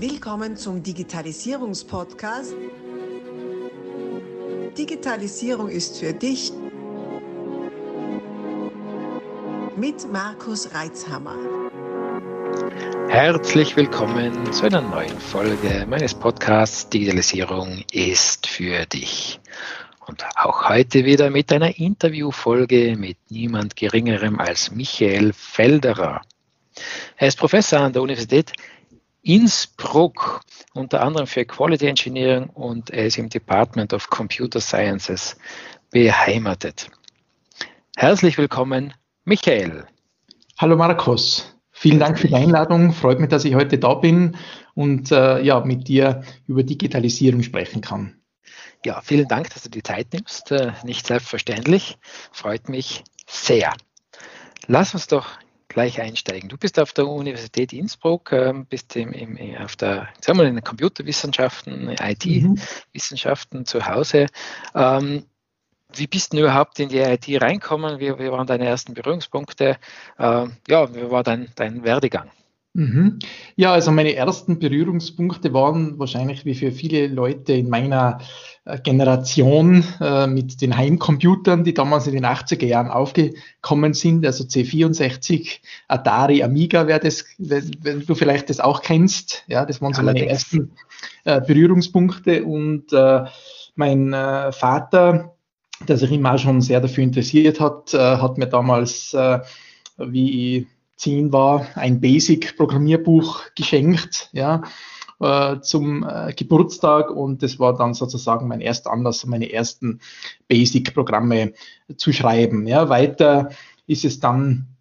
Willkommen zum Digitalisierungspodcast. Digitalisierung ist für dich mit Markus Reitzhammer. Herzlich willkommen zu einer neuen Folge meines Podcasts Digitalisierung ist für dich. Und auch heute wieder mit einer Interviewfolge mit niemand Geringerem als Michael Felderer. Er ist Professor an der Universität Innsbruck, unter anderem für Quality Engineering und er ist im Department of Computer Sciences beheimatet. Herzlich willkommen, Michael. Hallo Markus, vielen Dank für die Einladung. Freut mich, dass ich heute da bin und äh, ja, mit dir über Digitalisierung sprechen kann. Ja, vielen Dank, dass du die Zeit nimmst. Äh, nicht selbstverständlich. Freut mich sehr. Lass uns doch gleich einsteigen. Du bist auf der Universität Innsbruck, ähm, bist im, im, auf der, sagen wir in den Computerwissenschaften, IT-Wissenschaften mhm. zu Hause. Ähm, wie bist du überhaupt in die IT reinkommen? Wie, wie waren deine ersten Berührungspunkte? Ähm, ja, wie war dein, dein Werdegang? Mhm. Ja, also meine ersten Berührungspunkte waren wahrscheinlich wie für viele Leute in meiner äh, Generation äh, mit den Heimcomputern, die damals in den 80er Jahren aufgekommen sind, also C64, Atari, Amiga, wer das, wenn, du vielleicht das auch kennst, ja, das waren so meine ersten äh, Berührungspunkte. Und äh, mein äh, Vater, der sich immer schon sehr dafür interessiert hat, äh, hat mir damals, wie ich 10 war, ein Basic-Programmierbuch geschenkt, ja, äh, zum äh, Geburtstag und das war dann sozusagen mein erster Anlass, meine ersten Basic-Programme zu schreiben. Ja, weiter ist es dann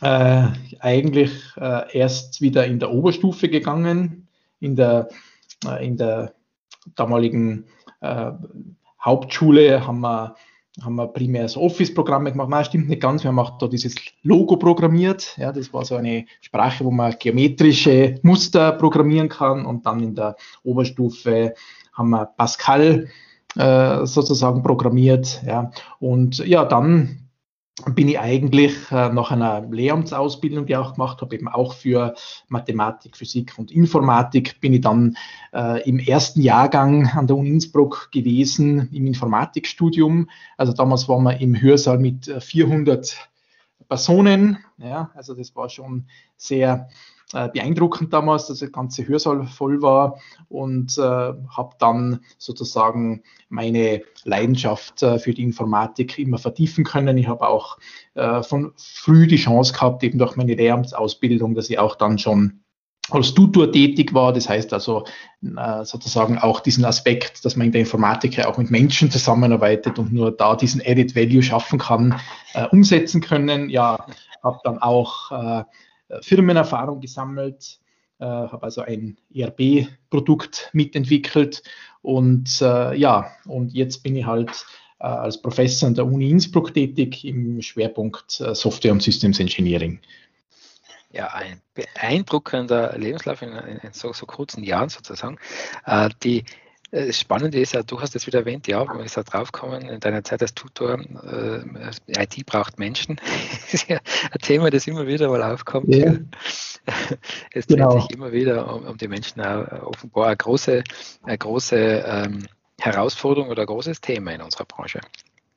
äh, eigentlich äh, erst wieder in der Oberstufe gegangen, in der, äh, in der damaligen äh, Hauptschule haben wir haben wir primär das Office-Programme gemacht. Nein, stimmt nicht ganz. Wir haben auch da dieses Logo programmiert. Ja, das war so eine Sprache, wo man geometrische Muster programmieren kann. Und dann in der Oberstufe haben wir Pascal äh, sozusagen programmiert. Ja. Und ja, dann bin ich eigentlich äh, nach einer Lehramtsausbildung, die ich auch gemacht habe, eben auch für Mathematik, Physik und Informatik, bin ich dann äh, im ersten Jahrgang an der Uni Innsbruck gewesen im Informatikstudium. Also damals waren wir im Hörsaal mit 400 äh, Personen. Ja, also das war schon sehr äh, beeindruckend damals, dass der ganze Hörsaal voll war und äh, habe dann sozusagen meine Leidenschaft äh, für die Informatik immer vertiefen können. Ich habe auch äh, von früh die Chance gehabt, eben durch meine Lehramtsausbildung, dass ich auch dann schon als Tutor tätig war. Das heißt also äh, sozusagen auch diesen Aspekt, dass man in der Informatik ja auch mit Menschen zusammenarbeitet und nur da diesen Added Value schaffen kann, äh, umsetzen können. Ja, habe dann auch äh, Firmenerfahrung gesammelt, äh, habe also ein ERP-Produkt mitentwickelt und äh, ja, und jetzt bin ich halt äh, als Professor an der Uni Innsbruck tätig im Schwerpunkt äh, Software und Systems Engineering. Ja, ein beeindruckender Lebenslauf in, in so, so, kurzen Jahren sozusagen. Äh, die, äh, das Spannende ist ja, du hast es wieder erwähnt, ja, wir sind draufgekommen, in deiner Zeit als Tutor, äh, IT braucht Menschen. das ist ja ein Thema, das immer wieder mal aufkommt. Ja. Es dreht genau. sich immer wieder um, um die Menschen auch offenbar eine große, eine große ähm, Herausforderung oder ein großes Thema in unserer Branche.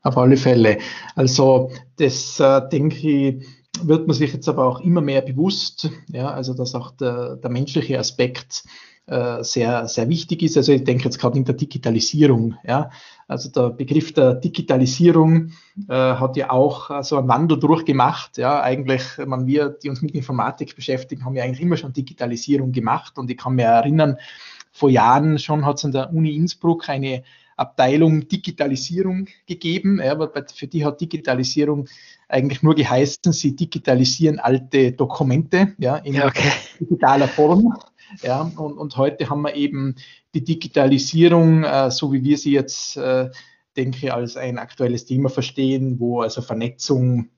Auf alle Fälle. Also das äh, denke ich, wird man sich jetzt aber auch immer mehr bewusst, ja, also dass auch der, der menschliche Aspekt äh, sehr, sehr wichtig ist. Also ich denke jetzt gerade in der Digitalisierung. Ja. Also der Begriff der Digitalisierung äh, hat ja auch äh, so einen Wandel durchgemacht. Ja. Eigentlich, man, wir, die uns mit Informatik beschäftigen, haben ja eigentlich immer schon Digitalisierung gemacht. Und ich kann mir erinnern, vor Jahren schon hat es an der Uni Innsbruck eine Abteilung Digitalisierung gegeben, ja, aber für die hat Digitalisierung eigentlich nur geheißen, sie digitalisieren alte Dokumente ja, in ja, okay. digitaler Form. Ja, und, und heute haben wir eben die Digitalisierung, äh, so wie wir sie jetzt, äh, denke als ein aktuelles Thema verstehen, wo also Vernetzung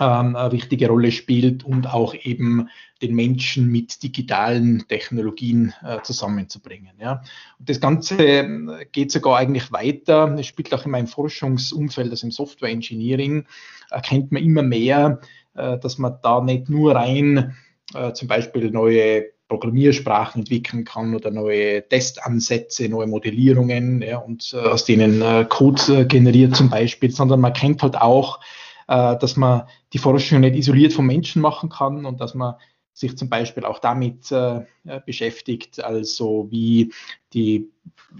ähm, eine wichtige Rolle spielt und auch eben den Menschen mit digitalen Technologien äh, zusammenzubringen. Und das Ganze äh, geht sogar eigentlich weiter. Es spielt auch in meinem Forschungsumfeld, also im Software Engineering, erkennt man immer mehr, äh, dass man da nicht nur rein äh, zum Beispiel neue Programmiersprachen entwickeln kann oder neue Testansätze, neue Modellierungen ja, und äh, aus denen äh, Code äh, generiert zum Beispiel, sondern man kennt halt auch, äh, dass man die Forschung nicht isoliert vom Menschen machen kann und dass man sich zum Beispiel auch damit äh, beschäftigt, also wie die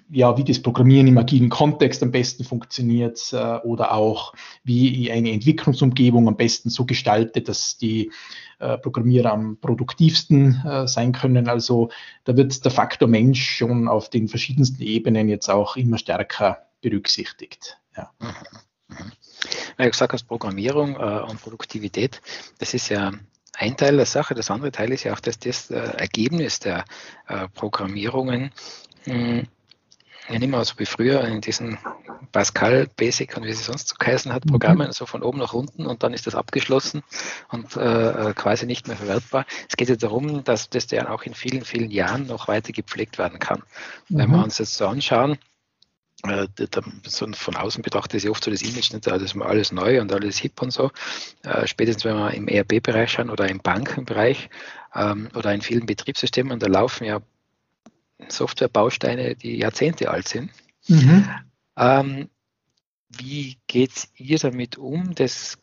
ja, wie das Programmieren im agilen Kontext am besten funktioniert äh, oder auch wie eine Entwicklungsumgebung am besten so gestaltet, dass die äh, Programmierer am produktivsten äh, sein können. Also da wird der Faktor Mensch schon auf den verschiedensten Ebenen jetzt auch immer stärker berücksichtigt. Ja. Mhm. Mhm. Weil du gesagt hast, Programmierung äh, und Produktivität, das ist ja ein Teil der Sache. Das andere Teil ist ja auch, dass das äh, Ergebnis der äh, Programmierungen mh, hm, ja nicht mehr so wie früher in diesen Pascal Basic und wie sie sonst so geheißen hat, mhm. Programmen, mhm. so von oben nach unten und dann ist das abgeschlossen und äh, quasi nicht mehr verwertbar. Es geht ja darum, dass das dann auch in vielen, vielen Jahren noch weiter gepflegt werden kann. Mhm. Wenn wir uns jetzt so anschauen, äh, von außen betrachtet ist ja oft so das Image, nicht, das ist alles neu und alles hip und so. Äh, spätestens wenn wir im ERP-Bereich schauen oder im Bankenbereich ähm, oder in vielen Betriebssystemen, da laufen ja Softwarebausteine, die Jahrzehnte alt sind. Mhm. Ähm, wie geht ihr damit um, das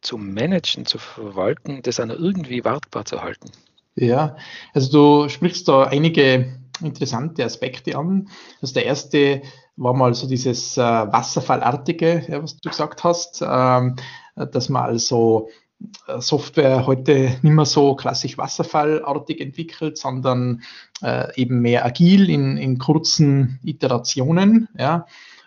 zu managen, zu verwalten, das auch irgendwie wartbar zu halten? Ja, also du sprichst da einige interessante Aspekte an. Also der erste war mal so dieses äh, Wasserfallartige, ja, was du gesagt hast, ähm, dass man also äh, Software heute nicht mehr so klassisch wasserfallartig entwickelt, sondern äh, eben mehr agil in, in kurzen Iterationen. Ja.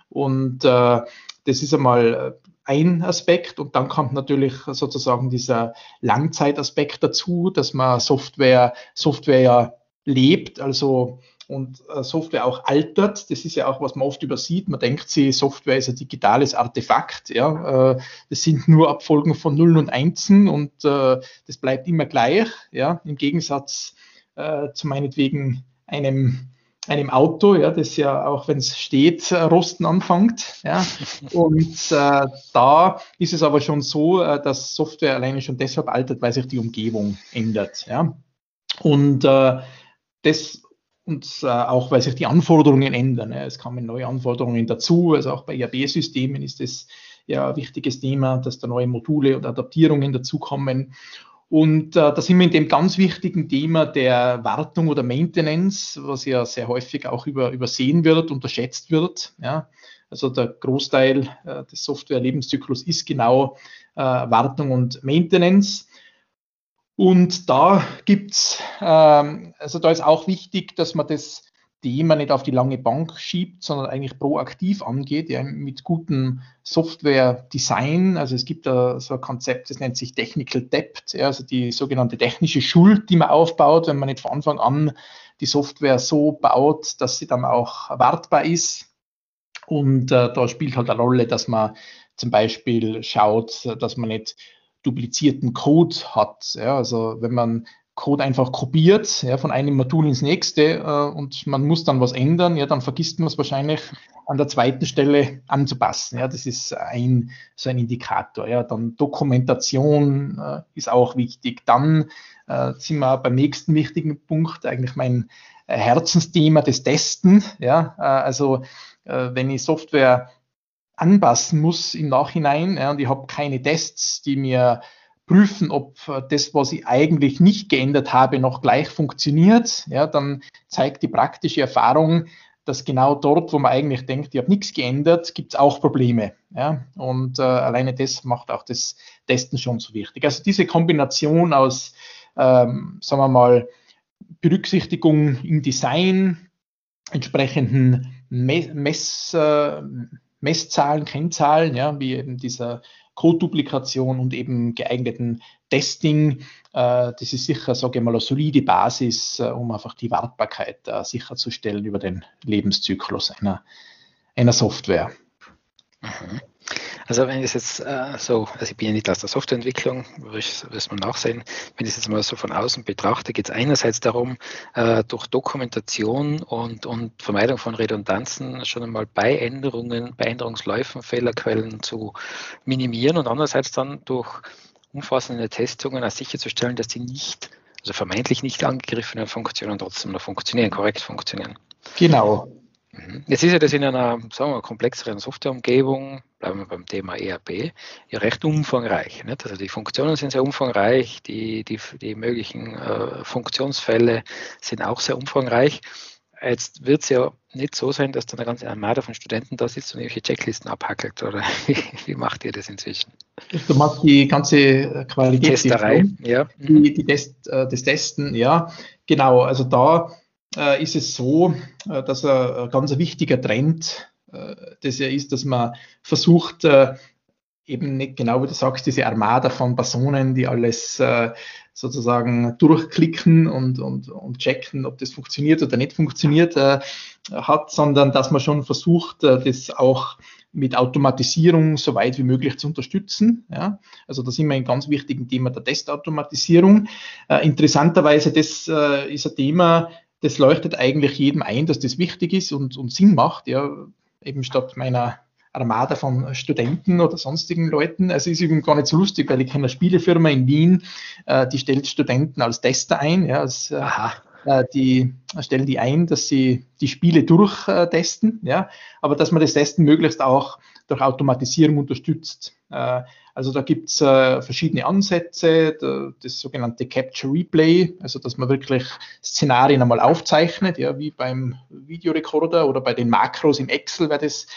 Und äh, das ist einmal ein Aspekt und dann kommt natürlich sozusagen dieser Langzeitaspekt dazu, dass man Software, Software ja lebt, also und äh, Software auch altert. Das ist ja auch, was man oft übersieht. Man denkt sie, Software ist ein digitales Artefakt. Ja, äh, das sind nur Abfolgen von Nullen und Einsen und äh, das bleibt immer gleich. Ja, im Gegensatz zu meinetwegen einem einem Auto, ja, das ja auch wenn es steht, rosten anfängt. Ja. Und äh, da ist es aber schon so, äh, dass Software alleine schon deshalb altert, weil sich die Umgebung ändert. Ja. Und äh, das und äh, auch weil sich die Anforderungen ändern. Ja. Es kommen neue Anforderungen dazu. Also auch bei ERB-Systemen ist es ja ein wichtiges Thema, dass da neue Module und Adaptierungen dazukommen. Und äh, da sind wir in dem ganz wichtigen Thema der Wartung oder Maintenance, was ja sehr häufig auch über, übersehen wird, unterschätzt wird. Ja. Also der Großteil äh, des Software-Lebenszyklus ist genau äh, Wartung und Maintenance. Und da gibt's, ähm, also da ist auch wichtig, dass man das Thema nicht auf die lange Bank schiebt, sondern eigentlich proaktiv angeht, ja, mit gutem Software-Design. Also es gibt da so ein Konzept, das nennt sich Technical Debt, ja, also die sogenannte technische Schuld, die man aufbaut, wenn man nicht von Anfang an die Software so baut, dass sie dann auch wartbar ist. Und äh, da spielt halt eine Rolle, dass man zum Beispiel schaut, dass man nicht duplizierten Code hat. Ja, also wenn man Code einfach kopiert, ja, von einem Modul ins nächste äh, und man muss dann was ändern, ja, dann vergisst man es wahrscheinlich an der zweiten Stelle anzupassen. Ja, das ist ein, so ein Indikator. Ja, dann Dokumentation äh, ist auch wichtig. Dann äh, sind wir beim nächsten wichtigen Punkt, eigentlich mein äh, Herzensthema, des Testen. Ja, äh, also äh, wenn ich Software anpassen muss im Nachhinein. Ja, und ich habe keine Tests, die mir prüfen, ob das, was ich eigentlich nicht geändert habe, noch gleich funktioniert. Ja, dann zeigt die praktische Erfahrung, dass genau dort, wo man eigentlich denkt, ich habe nichts geändert, gibt es auch Probleme. Ja? Und äh, alleine das macht auch das Testen schon so wichtig. Also diese Kombination aus, ähm, sagen wir mal, Berücksichtigung im Design, entsprechenden Mess, äh, Messzahlen, Kennzahlen, ja, wie eben dieser Code-Duplikation und eben geeigneten Testing. Äh, das ist sicher, sage ich mal, eine solide Basis, äh, um einfach die Wartbarkeit äh, sicherzustellen über den Lebenszyklus einer, einer Software. Mhm. Also wenn ich jetzt äh, so, also ich bin ja nicht aus der Softwareentwicklung, wirst man nachsehen, wenn ich das jetzt mal so von außen betrachte, geht es einerseits darum, äh, durch Dokumentation und, und Vermeidung von Redundanzen schon einmal bei Änderungen, bei Änderungsläufen Fehlerquellen zu minimieren und andererseits dann durch umfassende Testungen auch sicherzustellen, dass die nicht also vermeintlich nicht angegriffene Funktionen trotzdem noch funktionieren, korrekt funktionieren. Genau. Mhm. Jetzt ist ja das in einer, sagen wir, komplexeren Softwareumgebung, bleiben wir beim Thema ERP, ja recht umfangreich. Nicht? Also die Funktionen sind sehr umfangreich, die, die, die möglichen äh, Funktionsfälle sind auch sehr umfangreich. Jetzt wird es ja nicht so sein, dass dann eine ganze Armada von Studenten da sitzt und irgendwelche Checklisten abhackelt, oder wie, wie macht ihr das inzwischen? Du machst die ganze Qualität. Testerei, ja. Die, die Test, äh, das Testen, ja, genau. Also da ist es so, äh, dass ein, ganz wichtiger Trend äh, das ja ist, dass man versucht, äh, eben nicht genau, wie du sagst, diese Armada von Personen, die alles äh, sozusagen durchklicken und, und, und checken, ob das funktioniert oder nicht funktioniert äh, hat, sondern dass man schon versucht, äh, das auch mit Automatisierung so weit wie möglich zu unterstützen. Ja? Also da sind wir ein ganz wichtigen Thema der Testautomatisierung. Äh, interessanterweise, das äh, ist ein Thema, das leuchtet eigentlich jedem ein, dass das wichtig ist und, und Sinn macht. Ja? Eben statt meiner Armada von Studenten oder sonstigen Leuten. Also ist übrigens gar nicht so lustig, weil ich kenne eine Spielefirma in Wien, äh, die stellt Studenten als Tester ein. Ja, als, äh, äh die stellen die ein, dass sie die Spiele durchtesten, ja, aber dass man das Testen möglichst auch durch Automatisierung unterstützt. Also da gibt es äh, verschiedene Ansätze, das sogenannte Capture Replay, also dass man wirklich Szenarien einmal aufzeichnet, ja, wie beim Videorekorder oder bei den Makros im Excel, wer das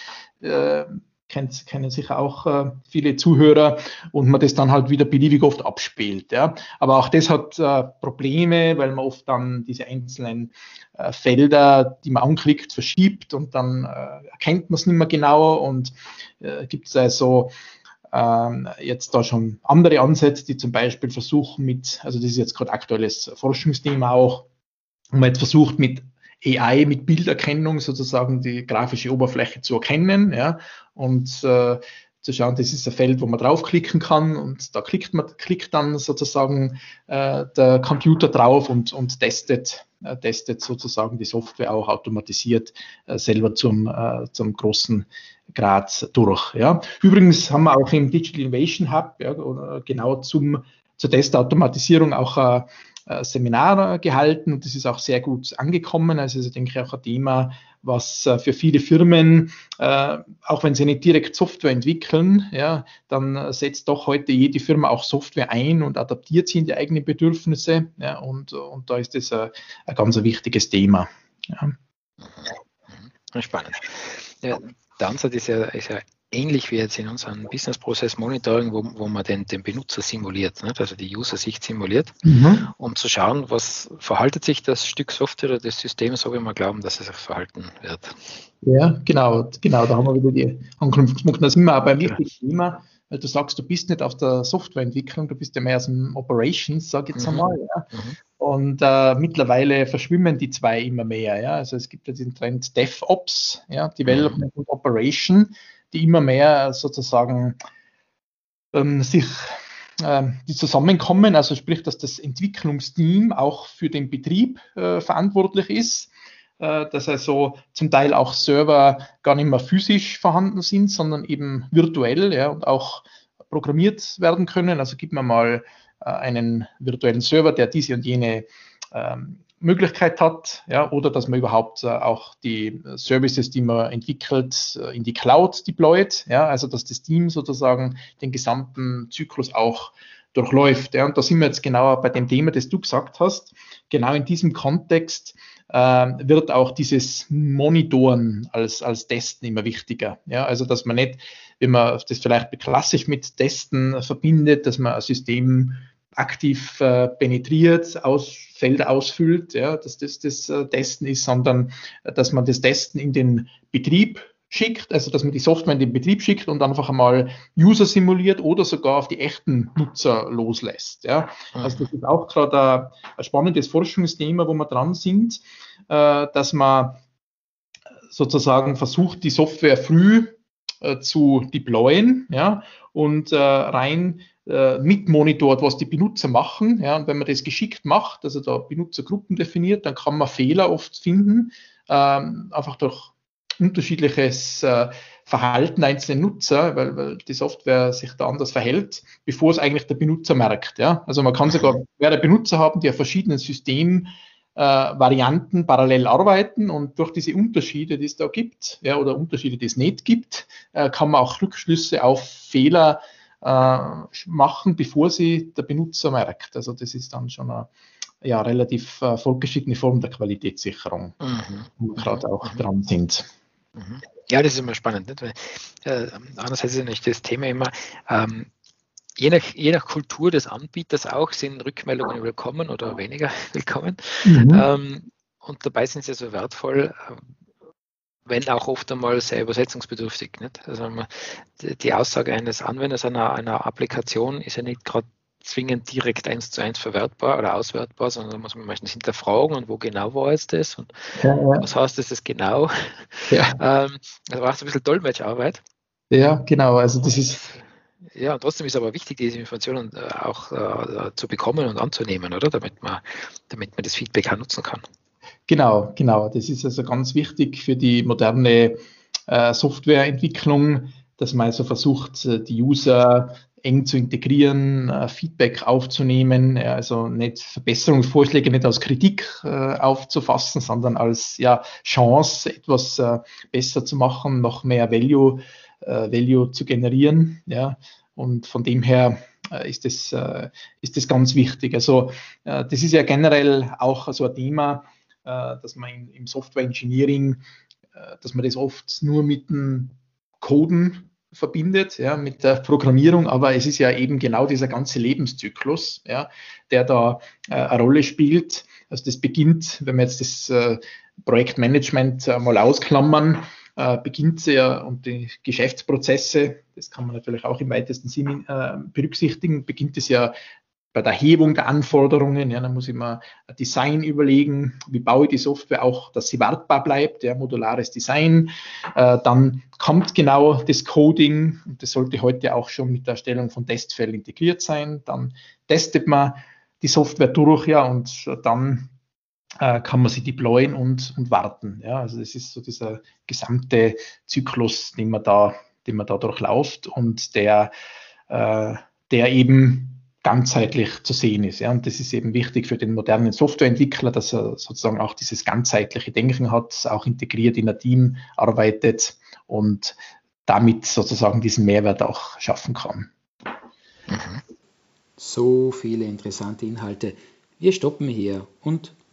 äh, kennt, kennen sicher auch äh, viele Zuhörer und man das dann halt wieder beliebig oft abspielt. Ja. Aber auch das hat äh, Probleme, weil man oft dann diese einzelnen äh, Felder, die man anklickt, verschiebt und dann äh, erkennt man es nicht mehr genauer und äh, gibt es also jetzt da schon andere Ansätze, die zum Beispiel versuchen mit, also das ist jetzt gerade aktuelles Forschungsthema auch, wo man jetzt versucht mit AI mit Bilderkennung sozusagen die grafische Oberfläche zu erkennen ja, und äh, zu schauen, das ist ein Feld, wo man draufklicken kann und da klickt man klickt dann sozusagen äh, der Computer drauf und, und testet, äh, testet sozusagen die Software auch automatisiert äh, selber zum, äh, zum großen Grad durch. Ja. Übrigens haben wir auch im Digital Innovation Hub ja, genau zum, zur Testautomatisierung auch äh, äh, Seminar gehalten und das ist auch sehr gut angekommen. Also ich denke auch ein Thema, was äh, für viele Firmen, auch wenn sie nicht direkt Software entwickeln, ja, dann setzt doch heute jede Firma auch Software ein und adaptiert sie in die eigenen Bedürfnisse. Ja, und, und da ist das ein, ein ganz wichtiges Thema. Ja. Spannend. Der Ansatz ist ja, ist ja ähnlich wie jetzt in unserem Business Process Monitoring, wo, wo man den, den Benutzer simuliert, nicht? also die User-Sicht simuliert, mhm. um zu schauen, was verhaltet sich das Stück Software oder das System so, wie wir glauben, dass es sich verhalten wird. Ja, genau, genau, da haben wir wieder die Anknüpfungspunkte. Da sind wir auch beim wichtigen Thema, weil du sagst, du bist nicht auf der Softwareentwicklung, du bist ja mehr aus dem Operations, sag ich jetzt mhm. einmal. Ja. Mhm. Und äh, mittlerweile verschwimmen die zwei immer mehr. Ja. Also es gibt ja den Trend DevOps, ja, Development mhm. und Operation die immer mehr sozusagen ähm, sich äh, die zusammenkommen, also sprich, dass das Entwicklungsteam auch für den Betrieb äh, verantwortlich ist, äh, dass also zum Teil auch Server gar nicht mehr physisch vorhanden sind, sondern eben virtuell ja, und auch programmiert werden können. Also gibt man mal äh, einen virtuellen Server, der diese und jene ähm, Möglichkeit hat, ja, oder dass man überhaupt äh, auch die Services, die man entwickelt, äh, in die Cloud deployt, ja, also dass das Team sozusagen den gesamten Zyklus auch durchläuft. Ja, und da sind wir jetzt genauer bei dem Thema, das du gesagt hast. Genau in diesem Kontext äh, wird auch dieses Monitoren als, als Testen immer wichtiger. Ja, also dass man nicht, wenn man das vielleicht klassisch mit Testen verbindet, dass man ein System aktiv äh, penetriert, aus, Felder ausfüllt, ja, dass das das äh, Testen ist, sondern äh, dass man das Testen in den Betrieb schickt, also dass man die Software in den Betrieb schickt und einfach einmal User simuliert oder sogar auf die echten Nutzer loslässt. Ja. Also das ist auch gerade ein, spannendes Forschungsthema, wo wir dran sind, äh, dass man sozusagen versucht, die Software früh äh, zu deployen ja, und äh, rein äh, mitmonitort, was die Benutzer machen. Ja, und wenn man das geschickt macht, also da Benutzergruppen definiert, dann kann man Fehler oft finden, ähm, einfach durch unterschiedliches äh, Verhalten einzelner Nutzer, weil, weil die Software sich da anders verhält, bevor es eigentlich der Benutzer merkt. Ja? Also man kann sogar mehrere Benutzer haben, die auf verschiedenen Systemen äh, Varianten parallel arbeiten und durch diese Unterschiede, die es da gibt, ja, oder Unterschiede, die es nicht gibt, äh, kann man auch Rückschlüsse auf Fehler äh, machen, bevor sie der Benutzer merkt. Also das ist dann schon eine ja, relativ äh, fortgeschrittene Form der Qualitätssicherung, mhm. wo wir gerade auch mhm. dran sind. Mhm. Ja, das ist immer spannend. Nicht? Weil, äh, andererseits ist nicht das Thema immer, ähm, je, nach, je nach Kultur des Anbieters auch sind Rückmeldungen willkommen oder weniger willkommen. Mhm. Ähm, und dabei sind sie so wertvoll, äh, wenn auch oft einmal sehr übersetzungsbedürftig. Nicht? Also die Aussage eines Anwenders einer, einer Applikation ist ja nicht gerade zwingend direkt eins zu eins verwertbar oder auswertbar, sondern da muss man meistens hinterfragen und wo genau war jetzt das und ja, ja. was heißt das, das genau. Ja. ähm, also braucht es ein bisschen Dolmetscharbeit. Ja, genau. Also das ist. Ja, und trotzdem ist aber wichtig, diese Informationen äh, auch äh, zu bekommen und anzunehmen, oder? Damit man, damit man das Feedback auch nutzen kann. Genau, genau. Das ist also ganz wichtig für die moderne äh, Softwareentwicklung, dass man also versucht, äh, die User eng zu integrieren, äh, Feedback aufzunehmen, ja, also nicht Verbesserungsvorschläge nicht als Kritik äh, aufzufassen, sondern als ja, Chance, etwas äh, besser zu machen, noch mehr Value, äh, Value zu generieren. Ja. Und von dem her äh, ist das, äh, ist das ganz wichtig. Also das ist ja generell auch so ein Thema, dass man im Software Engineering, dass man das oft nur mit dem Coden verbindet, ja, mit der Programmierung, aber es ist ja eben genau dieser ganze Lebenszyklus, ja, der da äh, eine Rolle spielt. Also das beginnt, wenn wir jetzt das äh, Projektmanagement äh, mal ausklammern, äh, beginnt ja und die Geschäftsprozesse, das kann man natürlich auch im weitesten Sinne äh, berücksichtigen, beginnt es ja bei der Hebung der Anforderungen, ja, dann muss ich mir Design überlegen, wie baue ich die Software auch, dass sie wartbar bleibt, ja, modulares Design. Äh, dann kommt genau das Coding, und das sollte heute auch schon mit der Erstellung von Testfällen integriert sein. Dann testet man die Software durch, ja, und dann äh, kann man sie deployen und, und warten. Ja, also das ist so dieser gesamte Zyklus, den man da, den man da durchläuft und der, äh, der eben ganzheitlich zu sehen ist. Ja. Und das ist eben wichtig für den modernen Softwareentwickler, dass er sozusagen auch dieses ganzheitliche Denken hat, auch integriert in ein Team arbeitet und damit sozusagen diesen Mehrwert auch schaffen kann. Mhm. So viele interessante Inhalte. Wir stoppen hier und